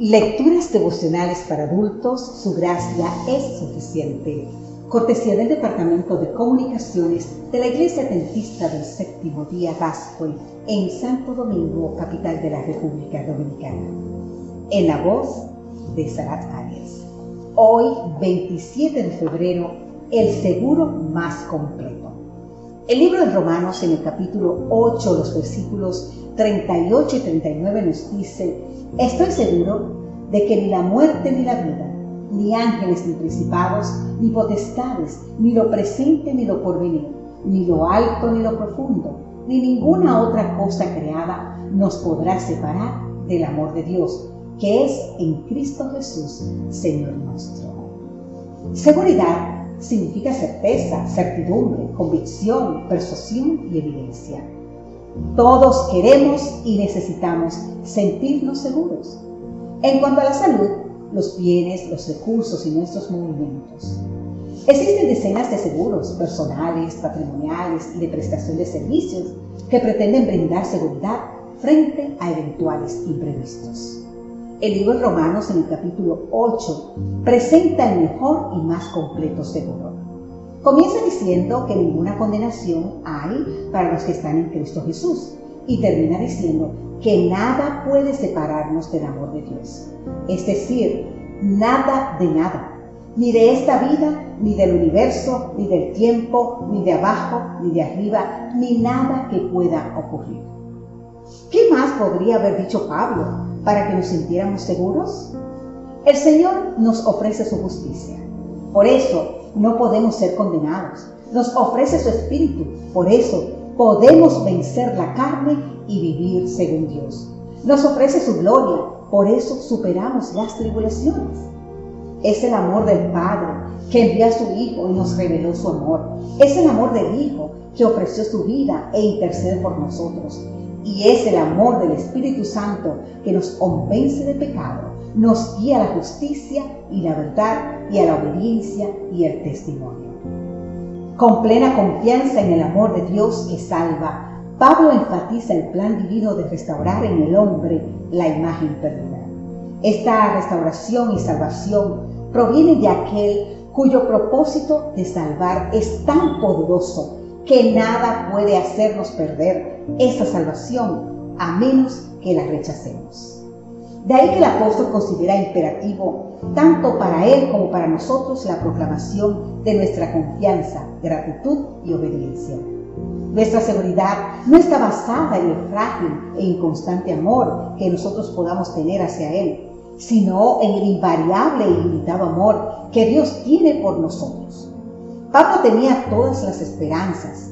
Lecturas devocionales para adultos, su gracia es suficiente. Cortesía del Departamento de Comunicaciones de la Iglesia Adventista del Séptimo Día Gascoy en Santo Domingo, capital de la República Dominicana. En la voz de Sarat Arias. Hoy, 27 de febrero, el seguro más completo. El libro de Romanos en el capítulo 8, los versículos 38 y 39 nos dice, estoy seguro de que ni la muerte ni la vida, ni ángeles ni principados, ni potestades, ni lo presente ni lo porvenir, ni lo alto ni lo profundo, ni ninguna otra cosa creada nos podrá separar del amor de Dios, que es en Cristo Jesús, Señor nuestro. Seguridad significa certeza, certidumbre, convicción, persuasión y evidencia. Todos queremos y necesitamos sentirnos seguros. En cuanto a la salud, los bienes, los recursos y nuestros movimientos. Existen decenas de seguros personales, patrimoniales y de prestación de servicios que pretenden brindar seguridad frente a eventuales imprevistos. El libro de Romanos en el capítulo 8 presenta el mejor y más completo seguro. Comienza diciendo que ninguna condenación hay para los que están en Cristo Jesús y termina diciendo que nada puede separarnos del amor de Dios. Es decir, nada de nada, ni de esta vida, ni del universo, ni del tiempo, ni de abajo, ni de arriba, ni nada que pueda ocurrir. ¿Qué más podría haber dicho Pablo para que nos sintiéramos seguros? El Señor nos ofrece su justicia. Por eso no podemos ser condenados. Nos ofrece su Espíritu. Por eso podemos vencer la carne y vivir según Dios. Nos ofrece su gloria. Por eso superamos las tribulaciones. Es el amor del Padre que envió a su Hijo y nos reveló su amor. Es el amor del Hijo que ofreció su vida e intercede por nosotros. Y es el amor del Espíritu Santo que nos convence de pecado, nos guía a la justicia y la verdad y a la obediencia y el testimonio. Con plena confianza en el amor de Dios que salva, Pablo enfatiza el plan divino de restaurar en el hombre la imagen perdida. Esta restauración y salvación proviene de aquel cuyo propósito de salvar es tan poderoso que nada puede hacernos perder esa salvación a menos que la rechacemos. De ahí que el apóstol considera imperativo, tanto para él como para nosotros, la proclamación de nuestra confianza, gratitud y obediencia. Nuestra seguridad no está basada en el frágil e inconstante amor que nosotros podamos tener hacia Él, sino en el invariable e ilimitado amor que Dios tiene por nosotros. Pablo tenía todas las esperanzas,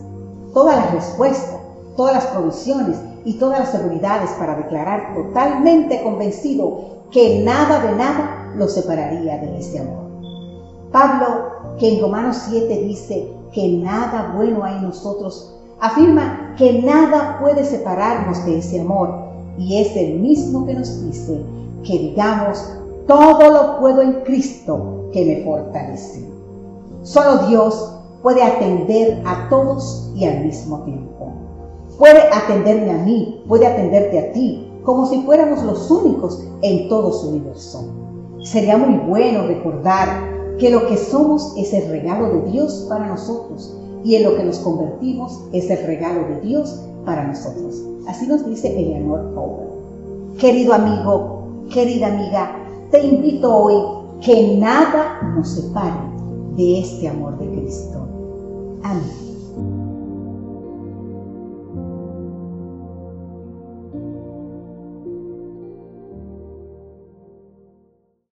todas las respuestas, todas las provisiones y todas las seguridades para declarar totalmente convencido que nada de nada lo separaría de ese amor. Pablo, que en Romanos 7 dice que nada bueno hay en nosotros, afirma que nada puede separarnos de ese amor y es el mismo que nos dice que digamos, todo lo puedo en Cristo que me fortalece. Solo Dios puede atender a todos y al mismo tiempo. Puede atenderme a mí, puede atenderte a ti, como si fuéramos los únicos en todo su universo. Sería muy bueno recordar que lo que somos es el regalo de Dios para nosotros y en lo que nos convertimos es el regalo de Dios para nosotros. Así nos dice Eleanor Powell. Querido amigo, querida amiga, te invito hoy que nada nos separe de este amor de Cristo. Amén.